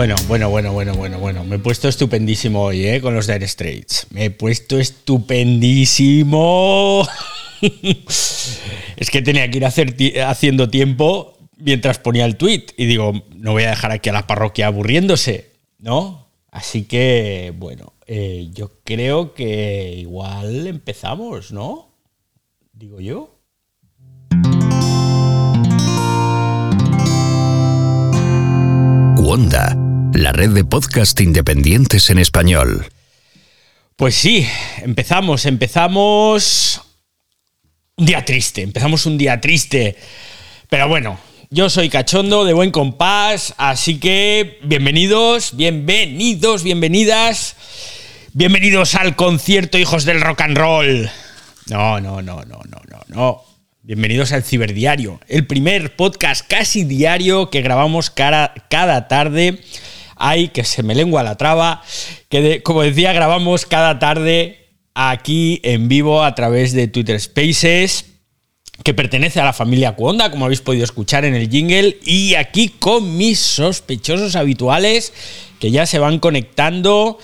Bueno, bueno, bueno, bueno, bueno, bueno. Me he puesto estupendísimo hoy, ¿eh? Con los Dire Straits. Me he puesto estupendísimo. es que tenía que ir haciendo tiempo mientras ponía el tweet. Y digo, no voy a dejar aquí a la parroquia aburriéndose, ¿no? Así que, bueno, eh, yo creo que igual empezamos, ¿no? Digo yo. Wanda, la red de podcast independientes en español. Pues sí, empezamos, empezamos un día triste, empezamos un día triste. Pero bueno, yo soy cachondo de buen compás, así que bienvenidos, bienvenidos, bienvenidas. Bienvenidos al concierto Hijos del Rock and Roll. No, no, no, no, no, no, no. Bienvenidos al Ciberdiario, el primer podcast casi diario que grabamos cada, cada tarde. Ay, que se me lengua la traba, que como decía, grabamos cada tarde aquí en vivo a través de Twitter Spaces que pertenece a la familia Cuonda, como habéis podido escuchar en el jingle, y aquí con mis sospechosos habituales que ya se van conectando.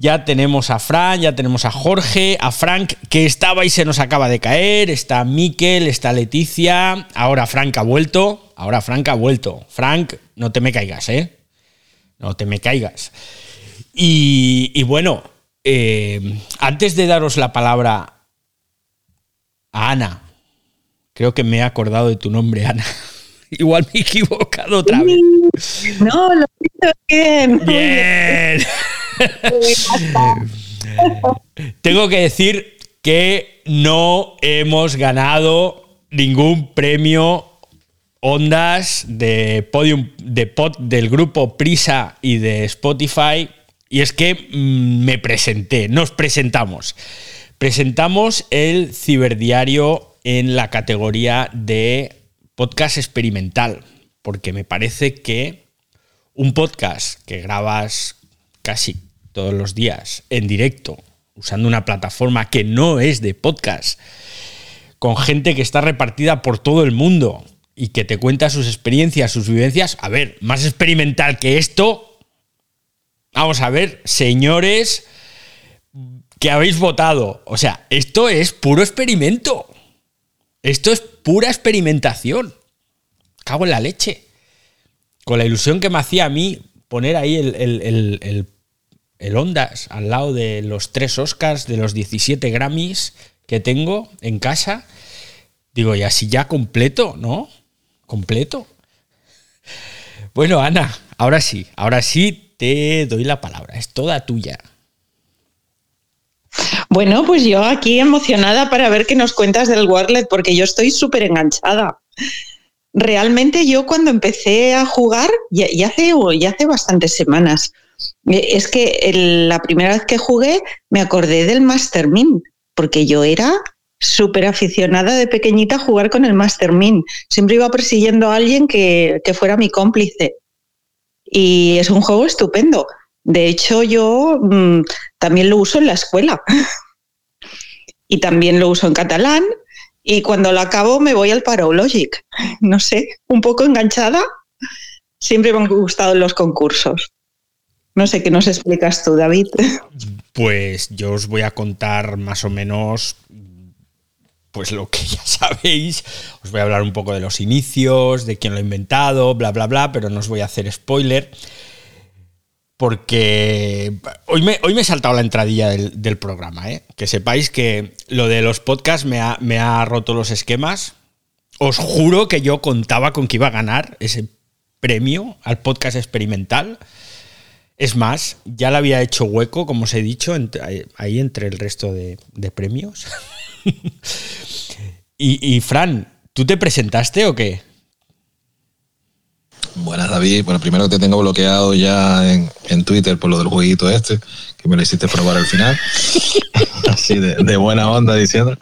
Ya tenemos a Fran, ya tenemos a Jorge, a Frank, que estaba y se nos acaba de caer, está Miquel, está Leticia, ahora Frank ha vuelto, ahora Frank ha vuelto. Frank, no te me caigas, ¿eh? No te me caigas. Y, bueno, eh, antes de daros la palabra a Ana, creo que me he acordado de tu nombre, Ana. Igual me he equivocado otra vez. No, lo hizo bien. Bien. Tengo que decir que no hemos ganado ningún premio Ondas de podium de pod del grupo Prisa y de Spotify. Y es que mm, me presenté, nos presentamos. Presentamos el ciberdiario en la categoría de podcast experimental, porque me parece que un podcast que grabas casi todos los días en directo, usando una plataforma que no es de podcast, con gente que está repartida por todo el mundo y que te cuenta sus experiencias, sus vivencias, a ver, más experimental que esto, vamos a ver, señores que habéis votado, o sea, esto es puro experimento, esto es pura experimentación, cago en la leche, con la ilusión que me hacía a mí poner ahí el, el el Ondas al lado de los tres Oscars, de los 17 Grammys que tengo en casa. Digo, y así ya completo, ¿no? Completo. Bueno, Ana, ahora sí, ahora sí te doy la palabra, es toda tuya. Bueno, pues yo aquí emocionada para ver qué nos cuentas del Warlet, porque yo estoy súper enganchada. Realmente yo cuando empecé a jugar, ya, hace, ya hace bastantes semanas, eh, es que la primera vez que jugué me acordé del Master Min, porque yo era súper aficionada de pequeñita a jugar con el Master Min. Siempre iba persiguiendo a alguien que, fuera mi cómplice. Y es un juego estupendo. De hecho, yo mm, también lo uso en la escuela. y también lo uso en catalán. Y cuando lo acabo me voy al Parologic. No sé, un poco enganchada. Siempre me han gustado los concursos. No sé qué nos explicas tú, David. Pues yo os voy a contar más o menos pues lo que ya sabéis. Os voy a hablar un poco de los inicios, de quién lo ha inventado, bla, bla, bla, pero no os voy a hacer spoiler. Porque hoy me, hoy me he saltado la entradilla del, programa, ¿eh? Que sepáis que lo de los podcasts me ha, me ha roto los esquemas. Os juro que yo contaba con que iba a ganar ese premio al podcast experimental. Es más, ya le había hecho hueco, como os he dicho, ahí entre el resto de, premios. y, Fran, ¿tú te presentaste o qué? Buenas, David. Bueno, primero te tengo bloqueado ya en, Twitter por lo del jueguito este, que me lo hiciste probar al final. Así de, buena onda diciendo.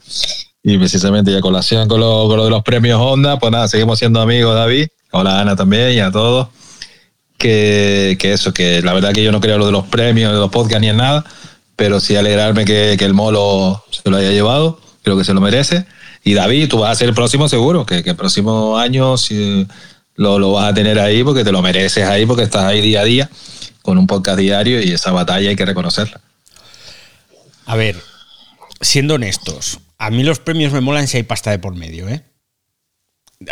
Y precisamente ya colación con lo, de los premios Honda, pues nada, seguimos siendo amigos, David. Hola, Ana también y a todos que, eso, que la verdad que yo no creo lo de los premios, de los podcasts ni en nada, pero sí alegrarme que, el Molo se lo haya llevado, creo que se lo merece. Y David, tú vas a ser el próximo seguro, que, el próximo año, lo, lo vas a tener ahí porque te lo mereces ahí, porque estás ahí día a día con un podcast diario y esa batalla hay que reconocerla. A ver, siendo honestos, a mí los premios me molan si hay pasta de por medio, ¿eh?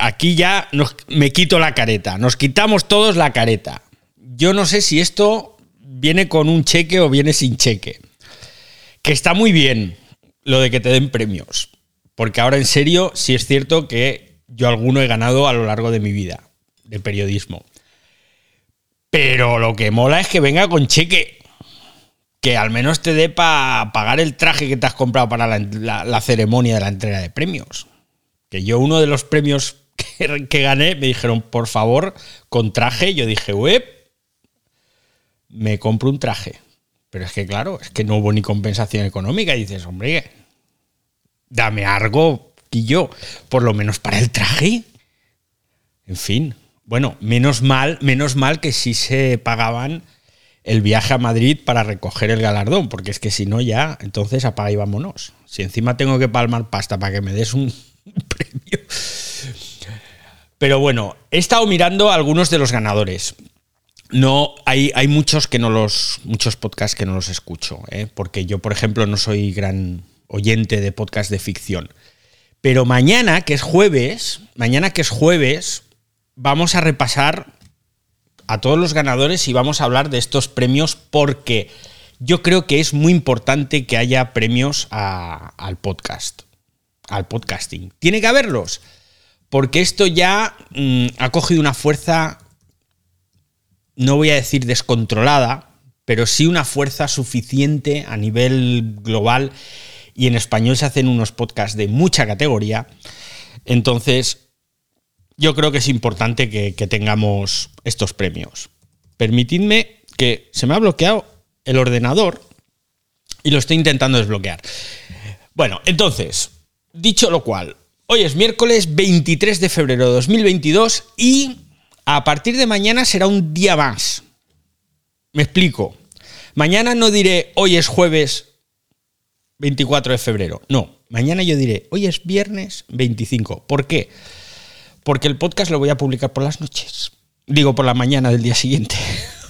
Aquí ya nos- me quito la careta, nos quitamos todos la careta. Yo no sé si esto viene con un cheque o viene sin cheque. Que está muy bien lo de que te den premios. Porque ahora en serio, sí es cierto que yo alguno he ganado a lo largo de mi vida de periodismo. Pero lo que mola es que venga con cheque. Que al menos te dé para pagar el traje que te has comprado para la, ceremonia de la entrega de premios. Que yo uno de los premios que, que gané me dijeron, por favor, con traje. Yo dije, web, me compro un traje. Pero es que claro, es que no hubo ni compensación económica. Y dices, hombre, dame algo yo, por lo menos para el traje. En fin, bueno, menos mal, menos mal que sí se pagaban el viaje a Madrid para recoger el galardón, porque es que si no ya, entonces apaga y vámonos. Si encima tengo que palmar pasta para que me des un premio. Pero bueno, he estado mirando algunos de los ganadores. No, hay, hay muchos que no los. muchos podcasts que no los escucho, ¿eh? porque yo, por ejemplo, no soy gran oyente de podcast de ficción. Pero mañana, que es jueves, mañana que es jueves, vamos a repasar a todos los ganadores y vamos a hablar de estos premios porque yo creo que es muy importante que haya premios al podcast, al podcasting. Tiene que haberlos, porque esto ya mm, ha cogido una fuerza, no voy a decir descontrolada, pero sí una fuerza suficiente a nivel global y en español se hacen unos podcasts de mucha categoría. Entonces, yo creo que es importante que, tengamos estos premios. Permitidme que se me ha bloqueado el ordenador y lo estoy intentando desbloquear. Bueno, entonces, dicho lo cual, hoy es miércoles 23 de febrero de 2022 y a partir de mañana será un día más. Me explico. Mañana no diré hoy es jueves 24 de febrero. No, mañana yo diré hoy es viernes 25. ¿Por qué? Porque el podcast lo voy a publicar por las noches. Digo, por la mañana del día siguiente.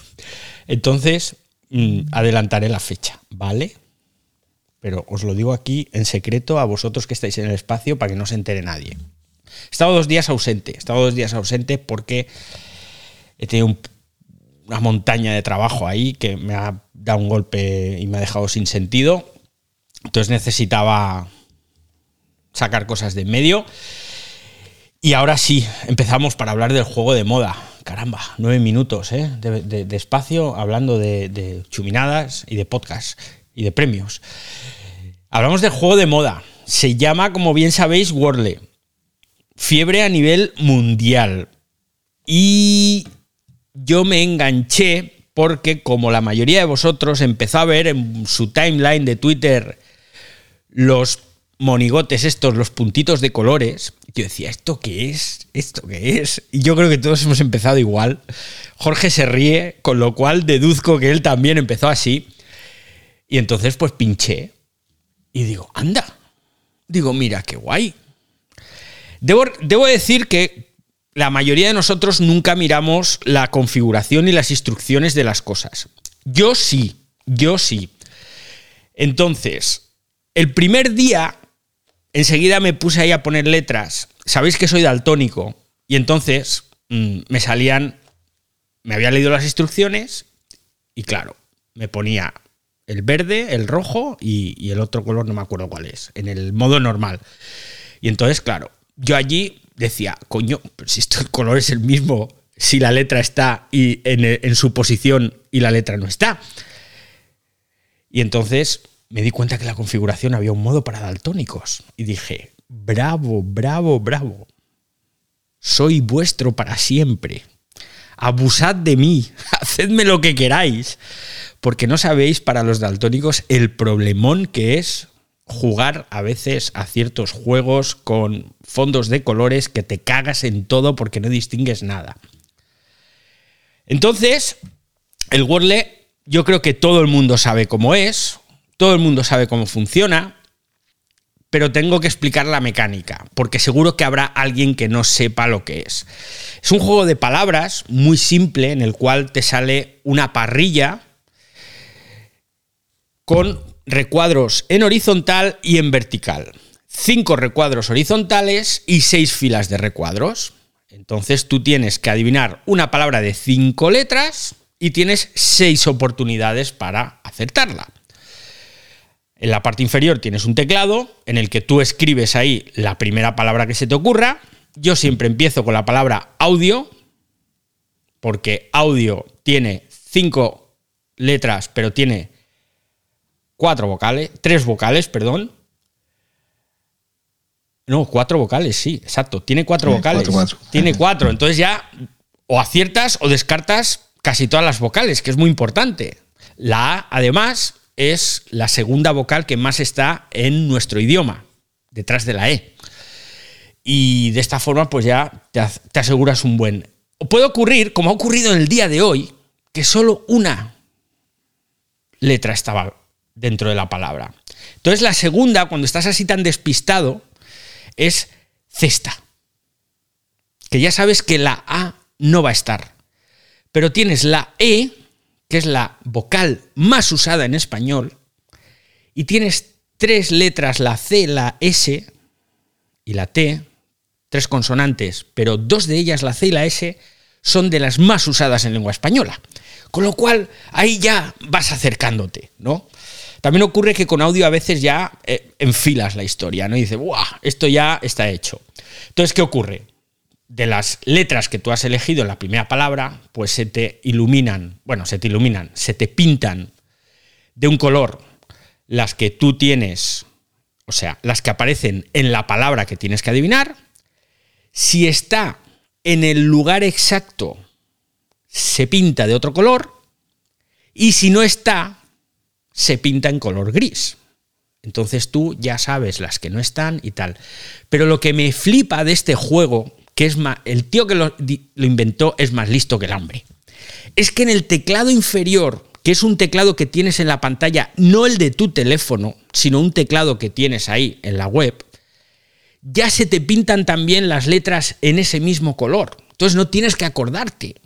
Entonces, mm, adelantaré la fecha, ¿vale? Pero os lo digo aquí en secreto a vosotros que estáis en el espacio para que no se entere nadie. He estado dos días ausente. He estado dos días ausente porque he tenido un- una montaña de trabajo ahí que me ha dado un golpe y me ha dejado sin sentido. Entonces necesitaba sacar cosas de en medio. Y ahora sí, empezamos para hablar del juego de moda. Caramba, nueve minutos ¿eh? de, espacio hablando de, de chuminadas y de podcast y de premios. Hablamos del juego de moda. Se llama, como bien sabéis, Wordle. Fiebre a nivel mundial. Y yo me enganché porque, como la mayoría de vosotros, empezó a ver en su timeline de Twitter los monigotes estos, los puntitos de colores. Yo decía, ¿esto qué es? ¿Esto qué es? Y yo creo que todos hemos empezado igual. Jorge se ríe, con lo cual deduzco que él también empezó así. Y entonces pues pinché. Y digo, anda. Digo, mira, qué guay. Debo, debo decir que la mayoría de nosotros nunca miramos la configuración y las instrucciones de las cosas. Yo sí, yo sí. Entonces, el primer día, enseguida me puse ahí a poner letras. Sabéis que soy daltónico. Y entonces mm, me salían, me había leído las instrucciones y claro, me ponía el verde, el rojo y, el otro color no me acuerdo cuál es, en el modo normal. Y entonces, claro, yo allí decía, coño, pero si esto el color es el mismo, si la letra está y en su posición y la letra no está. Y entonces me di cuenta que en la configuración había un modo para daltónicos. Y dije, bravo, bravo, bravo. Soy vuestro para siempre. Abusad de mí, hacedme lo que queráis. Porque no sabéis para los daltónicos el problemón que es jugar a veces a ciertos juegos con fondos de colores que te cagas en todo porque no distingues nada. Entonces, el Wordle yo creo que todo el mundo sabe cómo es, todo el mundo sabe cómo funciona, pero tengo que explicar la mecánica, porque seguro que habrá alguien que no sepa lo que es. Es un juego de palabras muy simple en el cual te sale una parrilla con recuadros en horizontal y en vertical. Cinco recuadros horizontales y seis filas de recuadros. Entonces tú tienes que adivinar una palabra de cinco letras y tienes seis oportunidades para acertarla. En la parte inferior tienes un teclado en el que tú escribes ahí la primera palabra que se te ocurra. Yo siempre empiezo con la palabra audio, porque audio tiene cinco letras, pero tiene cuatro vocales, tres vocales, perdón. No, cuatro vocales, sí, exacto. Tiene cuatro vocales. Tiene cuatro. Entonces ya o aciertas o descartas casi todas las vocales, que es muy importante. La A, además, es la segunda vocal que más está en nuestro idioma, detrás de la E. Y de esta forma, pues ya te, aseguras un buen. Puede ocurrir, como ha ocurrido en el día de hoy, que solo una letra estaba dentro de la palabra. Entonces, la segunda, cuando estás así tan despistado, es cesta. Que ya sabes que la A no va a estar. Pero tienes la E que es la vocal más usada en español, y tienes tres letras, la C, la S y la T, tres consonantes, pero dos de ellas, la C y la S, son de las más usadas en lengua española. Con lo cual, ahí ya vas acercándote, ¿no? También ocurre que con audio a veces ya eh, enfilas la historia, ¿no? Y dices, ¡buah! Esto ya está hecho. Entonces, ¿qué ocurre? De las letras que tú has elegido en la primera palabra, pues se te iluminan, bueno, se te iluminan, se te pintan de un color las que tú tienes, o sea, las que aparecen en la palabra que tienes que adivinar. Si está en el lugar exacto, se pinta de otro color. Y si no está, se pinta en color gris. Entonces tú ya sabes las que no están y tal. Pero lo que me flipa de este juego que es más, el tío que lo, inventó es más listo que el hambre. Es que en el teclado inferior, que es un teclado que tienes en la pantalla, no el de tu teléfono, sino un teclado que tienes ahí en la web, ya se te pintan también las letras en ese mismo color. Entonces no tienes que acordarte,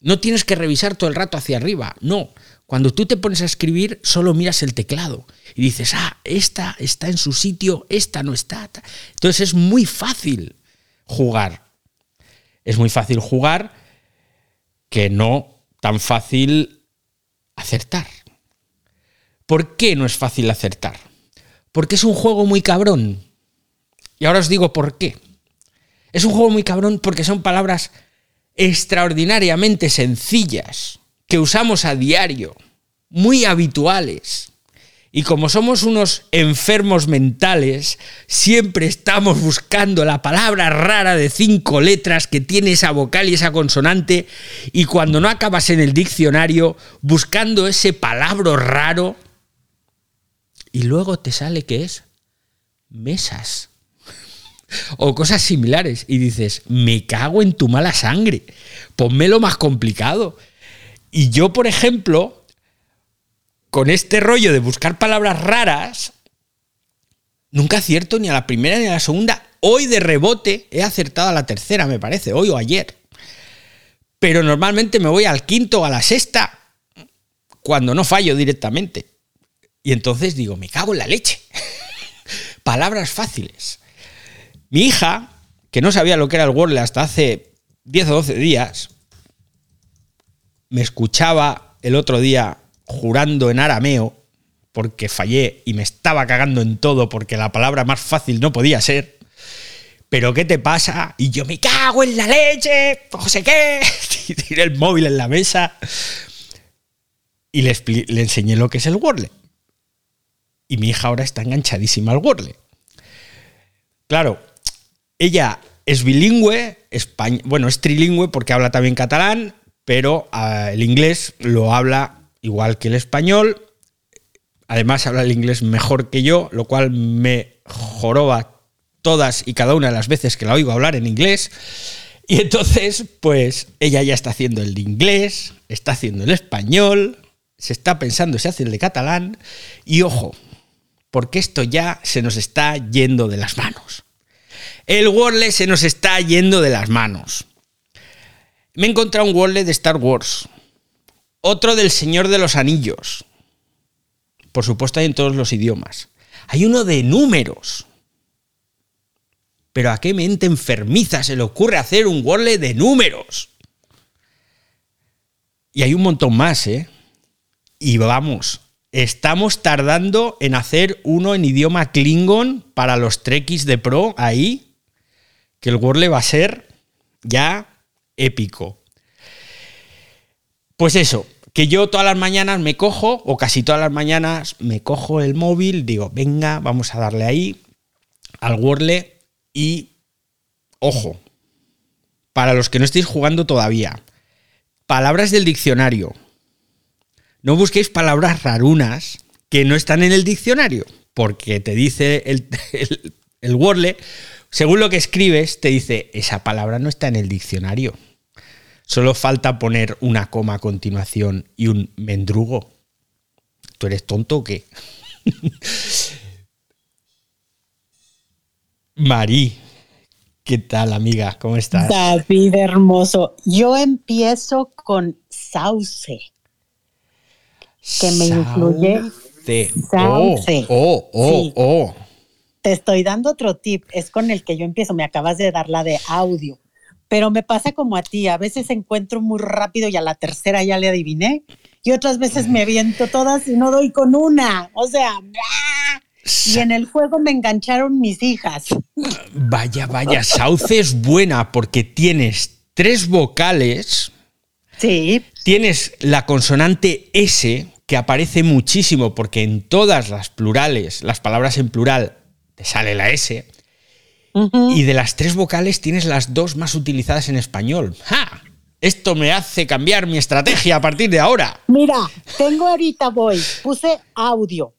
no tienes que revisar todo el rato hacia arriba, no. Cuando tú te pones a escribir, solo miras el teclado y dices, ah, esta está en su sitio, esta no está. Entonces es muy fácil jugar es muy fácil jugar que no tan fácil acertar. ¿Por qué no es fácil acertar? Porque es un juego muy cabrón. Y ahora os digo por qué. Es un juego muy cabrón porque son palabras extraordinariamente sencillas que usamos a diario, muy habituales. Y como somos unos enfermos mentales, siempre estamos buscando la palabra rara de cinco letras que tiene esa vocal y esa consonante, y cuando no acabas en el diccionario, buscando ese palabra raro, y luego te sale que es mesas o cosas similares, y dices, me cago en tu mala sangre, lo más complicado. Y yo, por ejemplo, con este rollo de buscar palabras raras, nunca acierto ni a la primera ni a la segunda. Hoy de rebote he acertado a la tercera, me parece, hoy o ayer. Pero normalmente me voy al quinto o a la sexta cuando no fallo directamente. Y entonces digo, me cago en la leche. palabras fáciles. Mi hija, que no sabía lo que era el Wordle hasta hace 10 o 12 días, me escuchaba el otro día jurando en arameo porque fallé y me estaba cagando en todo porque la palabra más fácil no podía ser. Pero ¿qué te pasa? Y yo me cago en la leche, no sé qué. Tiré el móvil en la mesa y le, le enseñé lo que es el Wordle. Y mi hija ahora está enganchadísima al Wordle. Claro, ella es bilingüe, bueno, es trilingüe porque habla también catalán, pero ah, el inglés lo habla igual que el español. Además habla el inglés mejor que yo, lo cual me joroba todas y cada una de las veces que la oigo hablar en inglés. Y entonces, pues ella ya está haciendo el de inglés, está haciendo el español, se está pensando si hace el de catalán. Y ojo, porque esto ya se nos está yendo de las manos. El Wordle se nos está yendo de las manos. Me he encontrado un Wordle de Star Wars, otro del Señor de los Anillos. Por supuesto hay en todos los idiomas. Hay uno de números. Pero ¿a qué mente enfermiza se le ocurre hacer un Wordle de números? Y hay un montón más, ¿eh? Y vamos, estamos tardando en hacer uno en idioma Klingon para los Trekkies de Pro ahí, que el Wordle va a ser ya épico. Pues eso, que yo todas las mañanas me cojo, o casi todas las mañanas me cojo el móvil, digo, venga, vamos a darle ahí al Wordle y, ojo, para los que no estéis jugando todavía, palabras del diccionario. No busquéis palabras rarunas que no están en el diccionario, porque te dice el, el, Wordle, según lo que escribes, te dice, esa palabra no está en el diccionario. Solo falta poner una coma a continuación y un mendrugo. ¿Tú eres tonto o qué? Marí, ¿Qué tal, amiga? ¿Cómo estás? David, hermoso. Yo empiezo con sauce, que me incluye sauce. Oh, oh, oh, oh, Te estoy dando otro tip, es con el que yo empiezo. Me acabas de dar la de audio, pero me pasa como a ti. A veces encuentro muy rápido y a la tercera ya le adiviné, y otras veces me aviento todas y no doy con una. O sea, y en el juego me engancharon mis hijas. Vaya, vaya, Sauce es buena porque tienes tres vocales. Sí. Tienes la consonante S, que aparece muchísimo porque en todas las plurales, las palabras en plural, te sale la S. Y de las tres vocales tienes las dos más utilizadas en español. ¡Ja! Esto me hace cambiar mi estrategia a partir de ahora. Mira, tengo ahorita voy, puse audio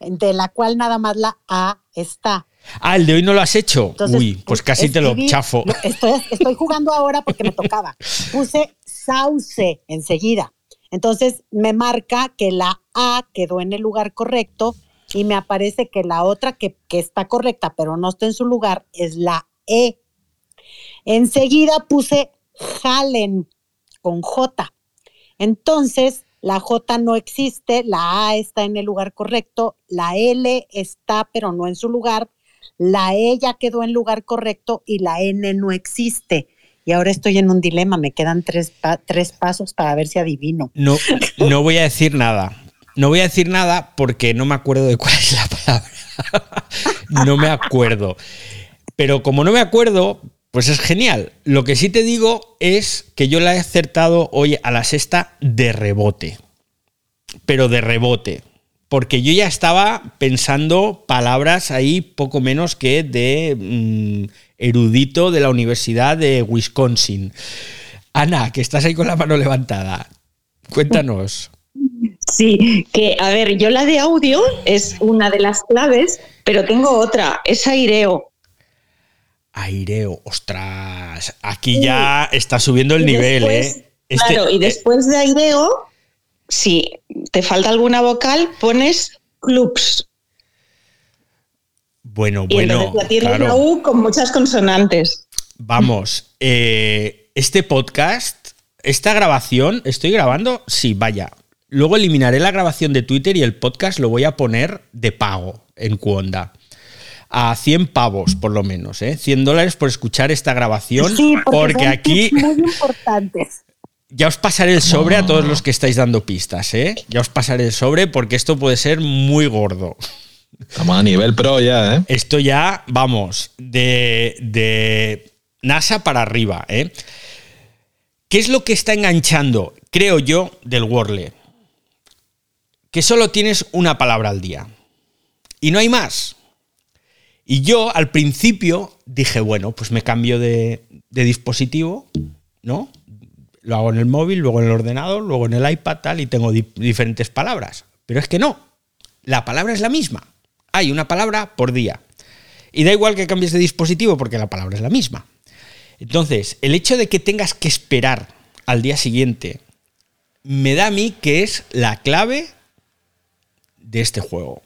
de la cual nada más la A está. Ah, el de hoy no lo has hecho. Uy, pues casi te lo chafo. Estoy, jugando ahora porque me tocaba. Puse sauce enseguida. Entonces me marca que la A quedó en el lugar correcto y me aparece que la otra que, que está correcta pero no está en su lugar es la E. Enseguida puse jalen con J. Entonces la J no existe, la A está en el lugar correcto, la L está pero no en su lugar, la E ya quedó en lugar correcto y la N no existe. Y ahora estoy en un dilema, me quedan tres, tres pasos para ver si adivino. No, no voy a decir nada. No voy a decir nada porque no me acuerdo de cuál es la palabra. no me acuerdo. Pero como no me acuerdo, pues es genial. Lo que sí te digo es que yo la he acertado hoy a la sexta de rebote. Pero de rebote. Porque yo ya estaba pensando palabras ahí poco menos que de mm, erudito de la Universidad de Wisconsin. Ana, que estás ahí con la mano levantada. Cuéntanos. Sí, que a ver, yo la de audio es una de las claves, pero tengo otra, es aireo. Aireo, ostras, aquí ya está subiendo el nivel, ¿eh? Este, claro, y eh, después de aireo, si te falta alguna vocal, pones clubs. Bueno, bueno. la U con muchas consonantes. Vamos, eh, este podcast, esta grabación, ¿estoy grabando? Sí, vaya. Luego eliminaré la grabación de Twitter y el podcast lo voy a poner de pago en Cuonda a 100 pavos, por lo menos, ¿eh? 100 dólares por escuchar esta grabación, porque, aquí... Muy importantes. Ya os pasaré el sobre a todos los que estáis dando pistas, ¿eh? Ya os pasaré el sobre porque esto puede ser muy gordo. Estamos a nivel pro ya, ¿eh? Esto ya, vamos, de, de NASA para arriba, ¿eh? ¿Qué es lo que está enganchando, creo yo, del Wordle? Que solo tienes una palabra al día. Y no hay más. Y yo al principio dije, bueno, pues me cambio de, dispositivo, ¿no? Lo hago en el móvil, luego en el ordenador, luego en el iPad, tal, y tengo diferentes palabras. Pero es que no, la palabra es la misma. Hay una palabra por día. Y da igual que cambies de dispositivo porque la palabra es la misma. Entonces, el hecho de que tengas que esperar al día siguiente me da a mí que es la clave de este juego.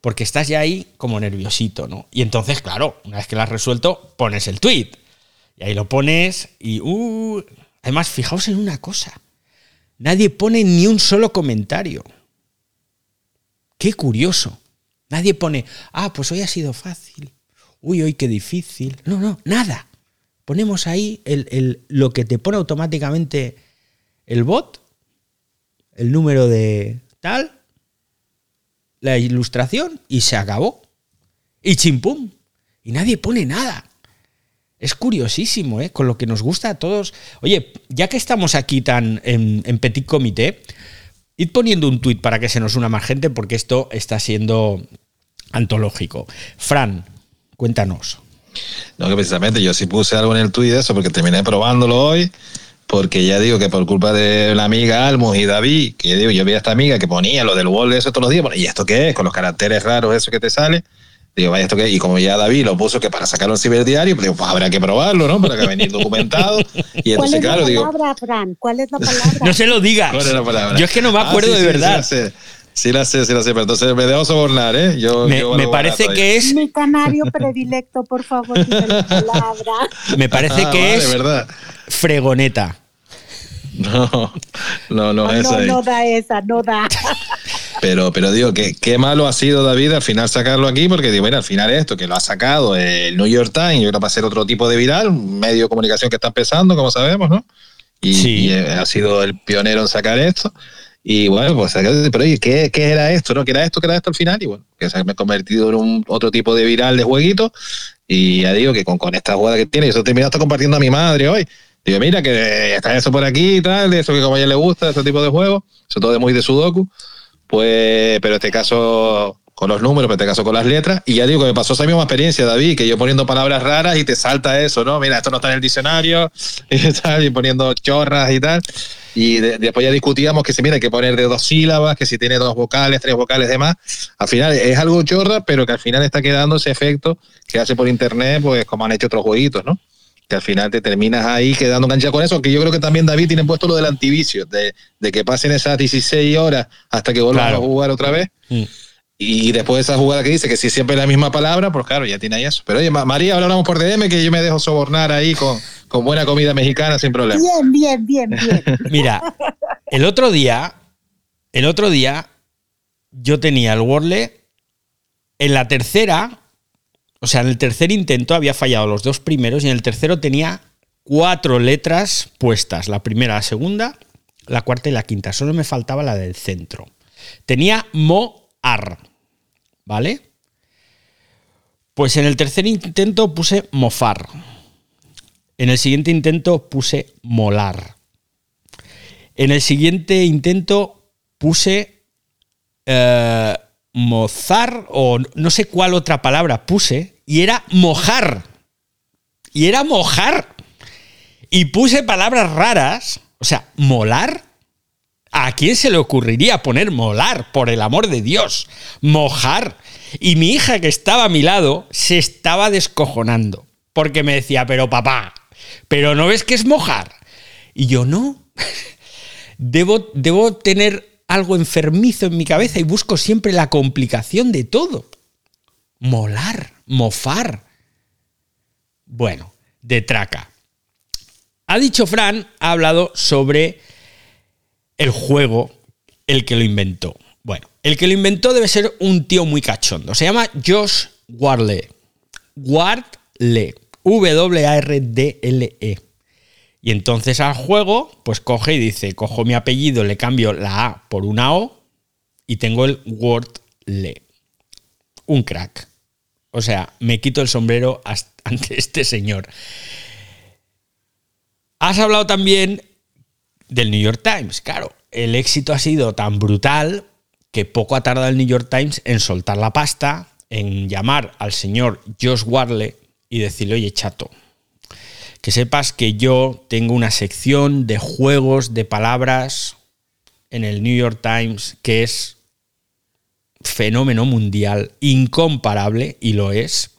porque estás ya ahí como nerviosito, ¿no? Y entonces, claro, una vez que lo has resuelto, pones el tweet. Y ahí lo pones y... Uh, además, fijaos en una cosa. Nadie pone ni un solo comentario. Qué curioso. Nadie pone, ah, pues hoy ha sido fácil. Uy, hoy qué difícil. No, no, nada. Ponemos ahí el, lo que te pone automáticamente el bot, el número de tal, la ilustración y se acabó. Y chimpum. Y nadie pone nada. Es curiosísimo, ¿eh? Con lo que nos gusta a todos. Oye, ya que estamos aquí tan en, petit comité, id poniendo un tuit para que se nos una más gente, porque esto está siendo antológico. Fran, cuéntanos. No, que precisamente yo sí puse algo en el tuit de eso, porque terminé probándolo hoy porque ya digo que por culpa de la amiga Almus y David, que digo, yo vi a esta amiga que ponía lo del wall de eso todos los días, bueno, ¿y esto qué es? Con los caracteres raros, eso que te sale. Digo, vaya, ¿esto qué? Y como ya David lo puso que para sacarlo en ciberdiario, pues digo, pues habrá que probarlo, ¿no? Para que venir documentado. Y ¿Cuál entonces, es claro, la digo. palabra, Fran? ¿Cuál es la palabra? No se lo digas. ¿Cuál es la palabra? Yo es que no me Ah, acuerdo sí, de sí, verdad. Sí, la sé, sí la sé, sí la sé, pero entonces me dejo sobornar, ¿eh? Yo, me, yo me valgo parece que es. Mi canario predilecto, por favor, dime la palabra. Me parece Ah, que vale, es verdad. fregoneta. No, no, no es no, ahí. no da esa, no da. Pero, pero digo, que qué malo ha sido David al final sacarlo aquí, porque digo, mira, al final esto que lo ha sacado el New York Times, yo creo que va a ser otro tipo de viral, un medio de comunicación que está empezando, como sabemos, ¿no? Y, Sí. y, eh, ha sido el pionero en sacar esto. Y bueno, pues, pero oye, ¿qué, qué era esto? ¿No? ¿Qué era esto? ¿Qué era esto al final? Y bueno, que se ha convertido en un otro tipo de viral de jueguito. Y ya digo que con, con esta jugada que tiene, y eso terminado hasta compartiendo a mi madre hoy. Digo, mira, que está eso por aquí y tal, de eso que como a ella le gusta, este tipo de juegos, sobre todo de muy de Sudoku. Pues, pero en este caso con los números, pero en este caso con las letras. Y ya digo que me pasó esa misma experiencia, David, que yo poniendo palabras raras y te salta eso, ¿no? Mira, esto no está en el diccionario, y, tal, y poniendo chorras y tal. Y de- después ya discutíamos que si mira, hay que poner de dos sílabas, que si tiene dos vocales, tres vocales, demás. Al final es algo chorra, pero que al final está quedando ese efecto que hace por internet, pues como han hecho otros jueguitos, ¿no? Que al final te terminas ahí quedando enganchado con eso, que yo creo que también David tiene puesto lo del antivicio, de, de que pasen esas 16 horas hasta que vuelvan Claro. a jugar otra vez. Mm. Y después de esa jugada que dice que si siempre es la misma palabra, pues claro, ya tiene ahí eso. Pero oye, Ma- María, ahora hablamos por DM, que yo me dejo sobornar ahí con, con buena comida mexicana sin problema. Bien, bien, bien, bien. Mira, el otro día, el otro día, yo tenía el Wordle en la tercera, o sea, en el tercer intento había fallado los dos primeros y en el tercero tenía cuatro letras puestas, la primera, la segunda, la cuarta y la quinta. Solo me faltaba la del centro. Tenía mo-ar, ¿vale? Pues en el tercer intento puse mofar. En el siguiente intento puse molar. En el siguiente intento puse eh, mozar o no sé cuál otra palabra puse y era mojar. Y era mojar. Y puse palabras raras, o sea, molar. ¿A quién se le ocurriría poner molar, por el amor de Dios? Mojar. Y mi hija que estaba a mi lado se estaba descojonando. Porque me decía, pero papá, ¿pero no ves que es mojar? Y yo no. Debo, debo tener algo enfermizo en mi cabeza y busco siempre la complicación de todo. Molar, mofar. Bueno, de traca. Ha dicho Fran, ha hablado sobre el juego, el que lo inventó. Bueno, el que lo inventó debe ser un tío muy cachondo. Se llama Josh Wardle. Wardle. W-A-R-D-L-E. Y entonces al juego, pues coge y dice, cojo mi apellido, le cambio la A por una O y tengo el Wordle. Un crack. O sea, me quito el sombrero ante este señor. Has hablado también del New York Times. Claro, el éxito ha sido tan brutal que poco ha tardado el New York Times en soltar la pasta, en llamar al señor Josh Wardle y decirle, oye, chato, que sepas que yo tengo una sección de juegos de palabras en el New York Times que es fenómeno mundial, incomparable, y lo es.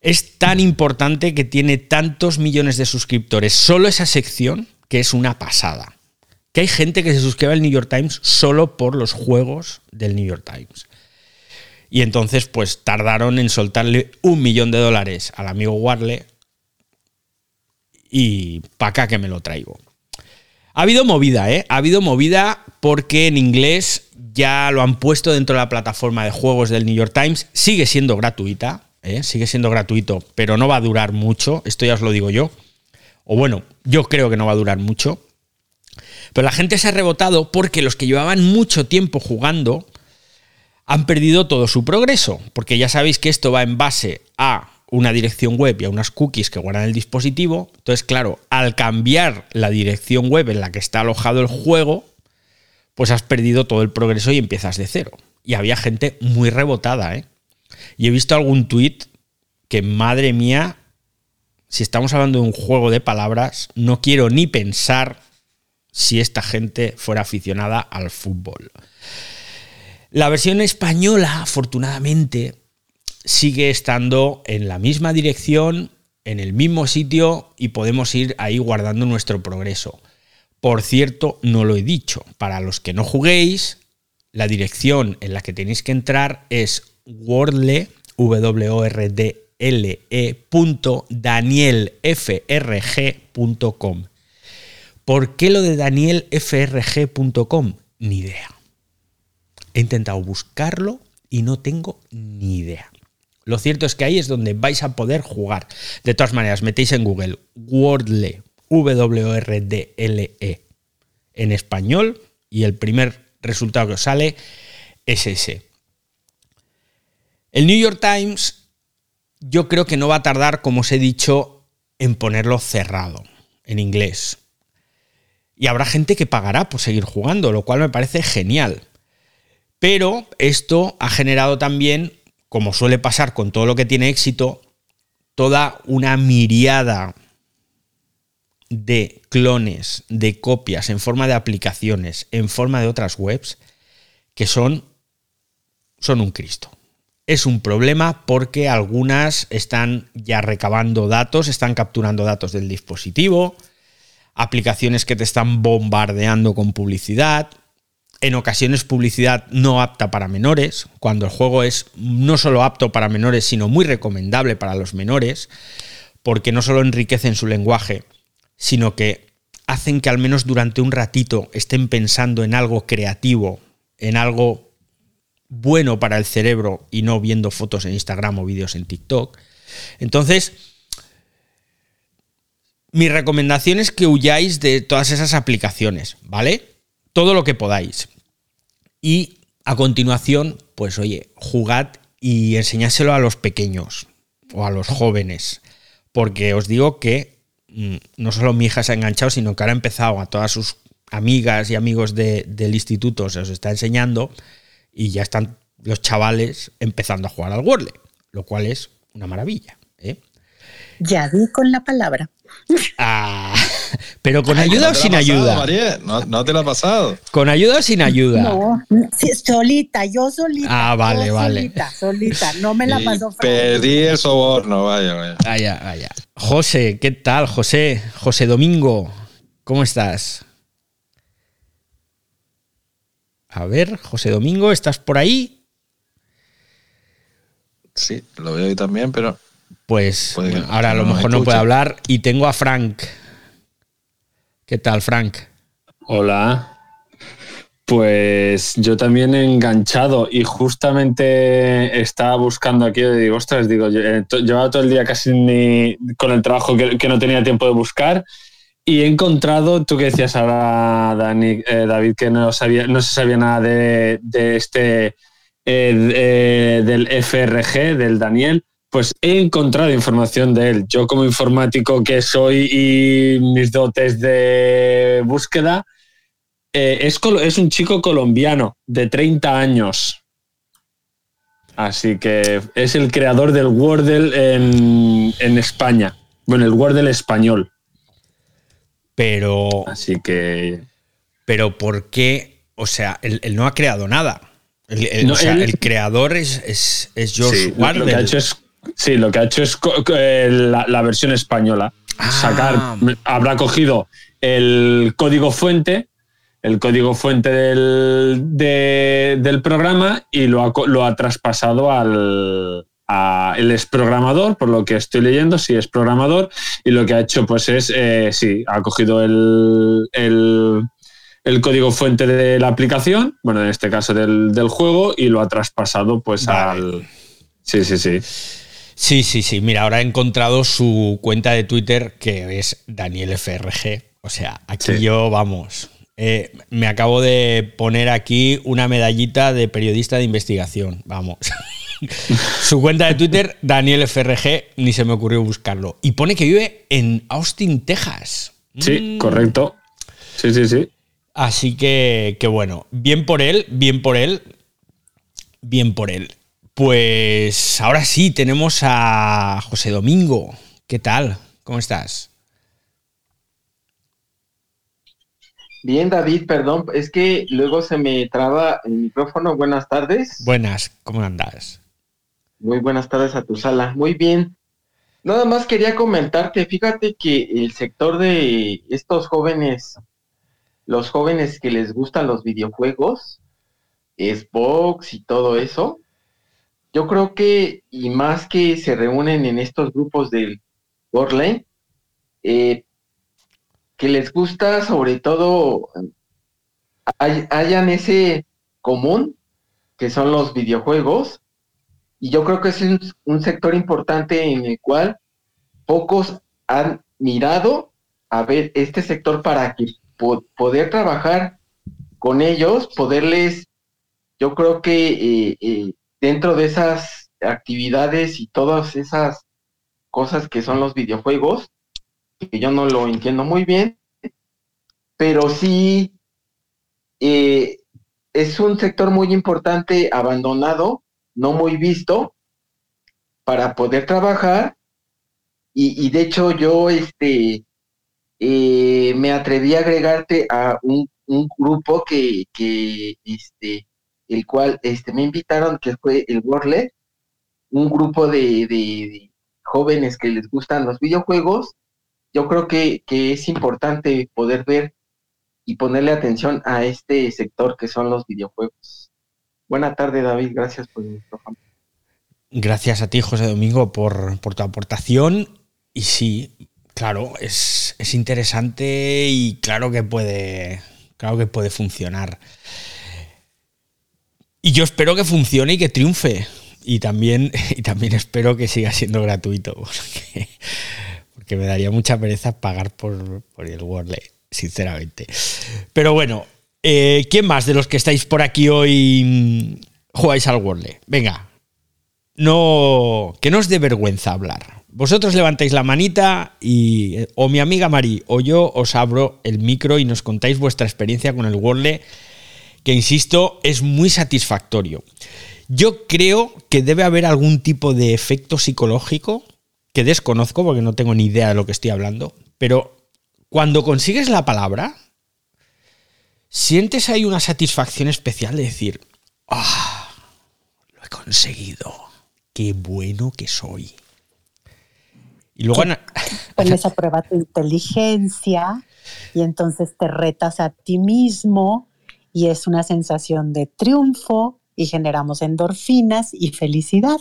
Es tan importante que tiene tantos millones de suscriptores solo esa sección que es una pasada. Que hay gente que se suscribe al New York Times solo por los juegos del New York Times. Y entonces, pues tardaron en soltarle un millón de dólares al amigo Warle y para acá que me lo traigo. Ha habido movida, ¿eh? Ha habido movida porque en inglés ya lo han puesto dentro de la plataforma de juegos del New York Times. Sigue siendo gratuita, ¿eh? sigue siendo gratuito, pero no va a durar mucho. Esto ya os lo digo yo. O bueno, yo creo que no va a durar mucho. Pero la gente se ha rebotado porque los que llevaban mucho tiempo jugando han perdido todo su progreso. Porque ya sabéis que esto va en base a una dirección web y a unas cookies que guardan el dispositivo. Entonces, claro, al cambiar la dirección web en la que está alojado el juego, pues has perdido todo el progreso y empiezas de cero. Y había gente muy rebotada, ¿eh? Y he visto algún tuit que, madre mía, si estamos hablando de un juego de palabras, no quiero ni pensar si esta gente fuera aficionada al fútbol. La versión española, afortunadamente, sigue estando en la misma dirección, en el mismo sitio y podemos ir ahí guardando nuestro progreso. Por cierto, no lo he dicho, para los que no juguéis, la dirección en la que tenéis que entrar es wordle, w o r d l -E danielfrg.com. ¿Por qué lo de danielfrg.com? Ni idea. He intentado buscarlo y no tengo ni idea. Lo cierto es que ahí es donde vais a poder jugar. De todas maneras, metéis en Google Wordle, W-O-R-D-L-E, en español, y el primer resultado que os sale es ese. El New York Times, yo creo que no va a tardar, como os he dicho, en ponerlo cerrado, en inglés. Y habrá gente que pagará por seguir jugando, lo cual me parece genial. Pero esto ha generado también como suele pasar con todo lo que tiene éxito, toda una miriada de clones, de copias en forma de aplicaciones, en forma de otras webs, que son, son un Cristo. Es un problema porque algunas están ya recabando datos, están capturando datos del dispositivo, aplicaciones que te están bombardeando con publicidad, en ocasiones publicidad no apta para menores, cuando el juego es no solo apto para menores, sino muy recomendable para los menores, porque no solo enriquecen su lenguaje, sino que hacen que al menos durante un ratito estén pensando en algo creativo, en algo bueno para el cerebro y no viendo fotos en Instagram o vídeos en TikTok. Entonces, mi recomendación es que huyáis de todas esas aplicaciones, ¿vale? todo lo que podáis. Y a continuación, pues oye, jugad y enseñáselo a los pequeños o a los jóvenes. Porque os digo que mm, no solo mi hija se ha enganchado, sino que ahora ha empezado a todas sus amigas y amigos del instituto, se os está enseñando y ya están los chavales empezando a jugar al Wordle, lo cual es una maravilla. ¿eh? Ya di con la palabra. Ah, pero con ayuda o sin ayuda. No, te la ha pasado. ¿Con ayuda o sin ayuda? No, solita, yo solita. Ah, vale, vale. Solita, solita, no me la pasó. Perdí el soborno, vaya, vaya. Vaya, vaya. José, ¿qué tal, José? José Domingo, ¿cómo estás? A ver, José Domingo, ¿estás por ahí? Sí, lo veo ahí también, pero pues ahora a lo mejor no puede hablar. Y tengo a Frank. ¿Qué tal, Frank? Hola. Pues yo también he enganchado y justamente estaba buscando aquí, digo, ostras, digo, eh, llevaba todo el día casi ni con el trabajo que, no tenía tiempo de buscar y he encontrado, tú que decías ahora, Dani, eh, David, que no, sabía, no se sabía nada de, este, eh, del FRG, del Daniel, pues he encontrado información de él. Yo como informático que soy y mis dotes de búsqueda, eh, es, es, un chico colombiano de 30 años. Así que es el creador del Wordle en, en España. Bueno, el Wordle español. Pero... Así que... Pero ¿por qué? O sea, él, no ha creado nada. El, o sea, el creador es, es, es George Wardell. Lo que ha hecho es Sí, lo que ha hecho es eh, la, versión española. Ah. Sacar, habrá cogido el código fuente, el código fuente del, del programa y lo ha, lo ha traspasado al, él es programador, por lo que estoy leyendo, sí es programador, y lo que ha hecho pues es, eh, sí, ha cogido el, el, código fuente de la aplicación, bueno, en este caso del, juego, y lo ha traspasado pues al... Sí, sí, sí. Sí, sí, sí. Mira, ahora he encontrado su cuenta de Twitter que es Daniel FRG. O sea, aquí yo, vamos, eh, me acabo de poner aquí una medallita de periodista de investigación. Vamos. Su cuenta de Twitter, Daniel FRG, ni se me ocurrió buscarlo. Y pone que vive en Austin, Texas. Sí, mm. correcto. Sí, sí, sí. Así que, que bueno, bien por él, bien por él, bien por él. Pues ahora sí, tenemos a José Domingo. ¿Qué tal? ¿Cómo estás? Bien, David, perdón, es que luego se me traba el micrófono. Buenas tardes. Buenas, ¿cómo andas? Muy buenas tardes a tu sala. Muy bien. Nada más quería comentarte, fíjate que el sector de estos jóvenes, los jóvenes que les gustan los videojuegos, Xbox y todo eso, yo creo que, y más que se reúnen en estos grupos del Warlane, eh, que les gusta sobre todo hayan ese común que son los videojuegos y yo creo que es un, sector importante en el cual pocos han mirado a ver este sector para que poder trabajar con ellos, poderles, yo creo que eh, eh, dentro de esas actividades y todas esas cosas que son los videojuegos, que yo no lo entiendo muy bien, pero sí eh, es un sector muy importante abandonado, no muy visto, para poder trabajar. Y, de hecho yo este, eh, me atreví a agregarte a un, grupo que, que, este, el cual este, me invitaron, que fue el World un grupo de jóvenes que les gustan los videojuegos yo creo que, es importante poder ver y ponerle atención a este sector que son los videojuegos. Buena tarde, David. Gracias por el micrófono. Gracias a ti, José Domingo, por, tu aportación. Y sí, claro, es, es, interesante y claro que puede. Claro que puede funcionar. Y yo espero que funcione y que triunfe. Y también, y también espero que siga siendo gratuito. que me daría mucha pereza pagar por, el Wordle, sinceramente. Pero bueno, eh, ¿quién más de los que estáis por aquí hoy mm, jugáis al Wordle? Venga, no, que no os dé vergüenza hablar. Vosotros levantáis la manita y eh, o mi amiga Mari o yo os abro el micro y nos contáis vuestra experiencia con el Wordle, que insisto, es muy satisfactorio. Yo creo que debe haber algún tipo de efecto psicológico que desconozco porque no tengo ni idea de lo que estoy hablando, pero cuando consigues la palabra, sientes ahí una satisfacción especial de decir, ah, lo he conseguido, qué bueno que soy. Y luego... Pones a prueba tu inteligencia y entonces te retas a ti mismo y es una sensación de triunfo y generamos endorfinas y felicidad.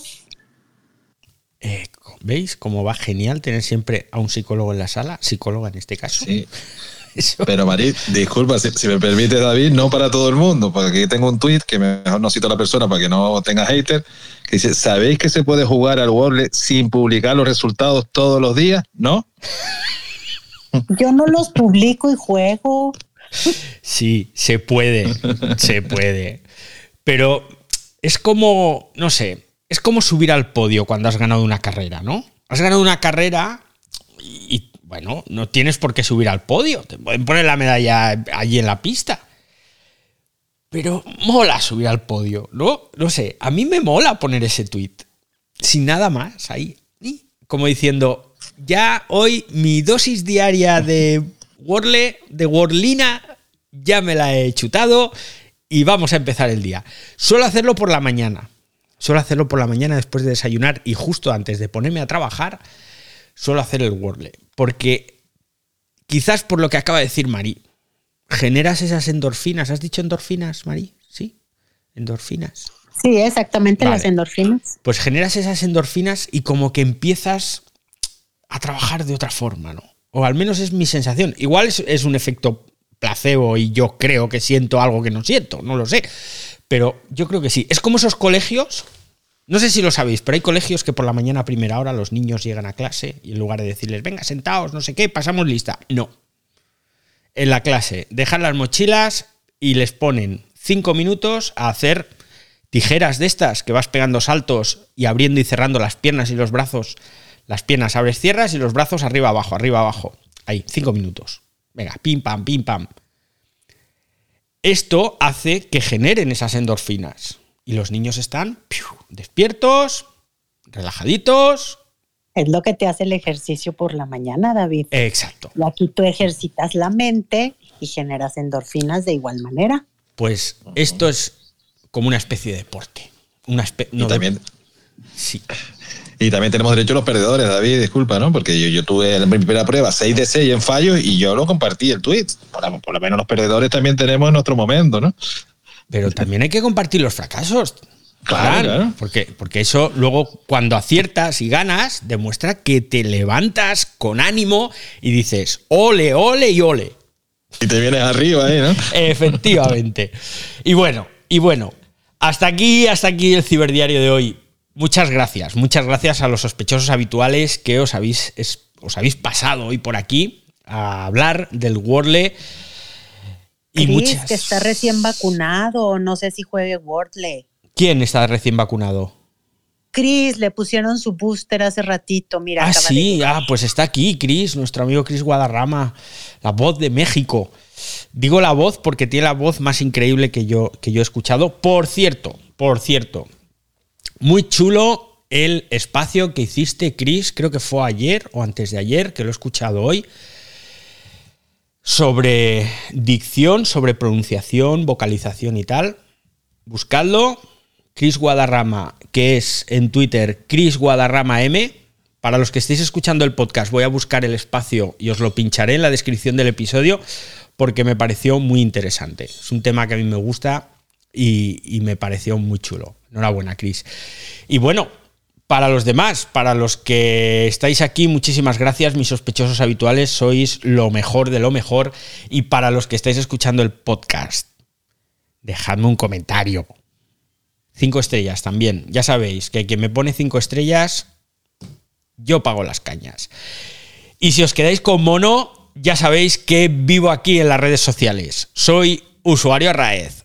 Eh, ¿Veis cómo va genial tener siempre a un psicólogo en la sala? Psicóloga en este caso. Sí. Pero Marit, disculpa, si, me permite David, no para todo el mundo, porque aquí tengo un tweet que mejor no cito a la persona para que no tenga hater, que dice, ¿sabéis que se puede jugar al Wordle sin publicar los resultados todos los días? ¿No? Yo no los publico y juego. Sí, se puede, se puede. Pero es como, no sé, es como subir al podio cuando has ganado una carrera, ¿no? Has ganado una carrera y, bueno, no tienes por qué subir al podio. Te pueden poner la medalla allí en la pista. Pero mola subir al podio, ¿no? No sé, a mí me mola poner ese tweet. Sin nada más, ahí. Como diciendo, ya hoy mi dosis diaria de Wordle, de Wordlina, ya me la he chutado y vamos a empezar el día. Suelo hacerlo por la mañana Suelo hacerlo por la mañana después de desayunar y justo antes de ponerme a trabajar, suelo hacer el Wordle. Porque quizás por lo que acaba de decir Mari, generas esas endorfinas. ¿Has dicho endorfinas, Mari? Sí, endorfinas. Sí, exactamente, Vale. las endorfinas. Pues generas esas endorfinas y como que empiezas a trabajar de otra forma, ¿no? O al menos es mi sensación. Igual es, un efecto placebo y yo creo que siento algo que no siento, no lo sé. Pero yo creo que sí. Es como esos colegios, no sé si lo sabéis, pero hay colegios que por la mañana a primera hora los niños llegan a clase y en lugar de decirles, venga, sentaos, no sé qué, pasamos lista. No. En la clase dejan las mochilas y les ponen cinco minutos a hacer tijeras de estas que vas pegando saltos y abriendo y cerrando las piernas y los brazos. Las piernas abres, cierras y los brazos arriba, abajo, arriba, abajo. Ahí, cinco minutos. Venga, pim, pam, pim, pam. Esto hace que generen esas endorfinas. Y los niños están piu, despiertos, relajaditos. Es lo que te hace el ejercicio por la mañana, David. Exacto. Y aquí tú ejercitas la mente y generas endorfinas de igual manera. Pues esto es como una especie de deporte. Una espe- Y no, de- también, sí. Y también tenemos derecho a los perdedores, David, disculpa, ¿no? Porque yo, yo tuve en mi primera prueba 6 de 6 en fallos y yo lo compartí el tweet. Por, por lo menos los perdedores también tenemos nuestro momento, ¿no? Pero también hay que compartir los fracasos. Claro, claro. Porque, porque eso luego cuando aciertas y ganas demuestra que te levantas con ánimo y dices ole, ole y ole. Y te vienes arriba ahí, ¿no? Efectivamente. Y bueno, y bueno, hasta aquí, hasta aquí el ciberdiario de hoy. Muchas gracias, muchas gracias a los sospechosos habituales que os habéis, es- os habéis pasado hoy por aquí a hablar del Wordle. Y Chris, muchas. que está recién vacunado, no sé si juegue Wordle. ¿Quién está recién vacunado? Chris, le pusieron su booster hace ratito, mira. Ah, de sí, ah, pues está aquí, Chris, nuestro amigo Chris Guadarrama, la voz de México. Digo la voz porque tiene la voz más increíble que yo, que yo he escuchado. Por cierto, por cierto, muy chulo el espacio que hiciste, Chris, creo que fue ayer o antes de ayer, que lo he escuchado hoy, sobre dicción, sobre pronunciación, vocalización y tal. Buscadlo. Chris Guadarrama, que es en Twitter Chris Guadarrama M. Para los que estéis escuchando el podcast, voy a buscar el espacio y os lo pincharé en la descripción del episodio porque me pareció muy interesante. Es un tema que a mí me gusta y, y me pareció muy chulo. Enhorabuena, Chris. Y bueno, para los demás, para los que estáis aquí, muchísimas gracias, mis sospechosos habituales, sois lo mejor de lo mejor. Y para los que estáis escuchando el podcast, dejadme un comentario. Cinco estrellas también. Ya sabéis que quien me pone cinco estrellas, yo pago las cañas. Y si os quedáis con mono, ya sabéis que vivo aquí en las redes sociales. Soy usuario Arraez.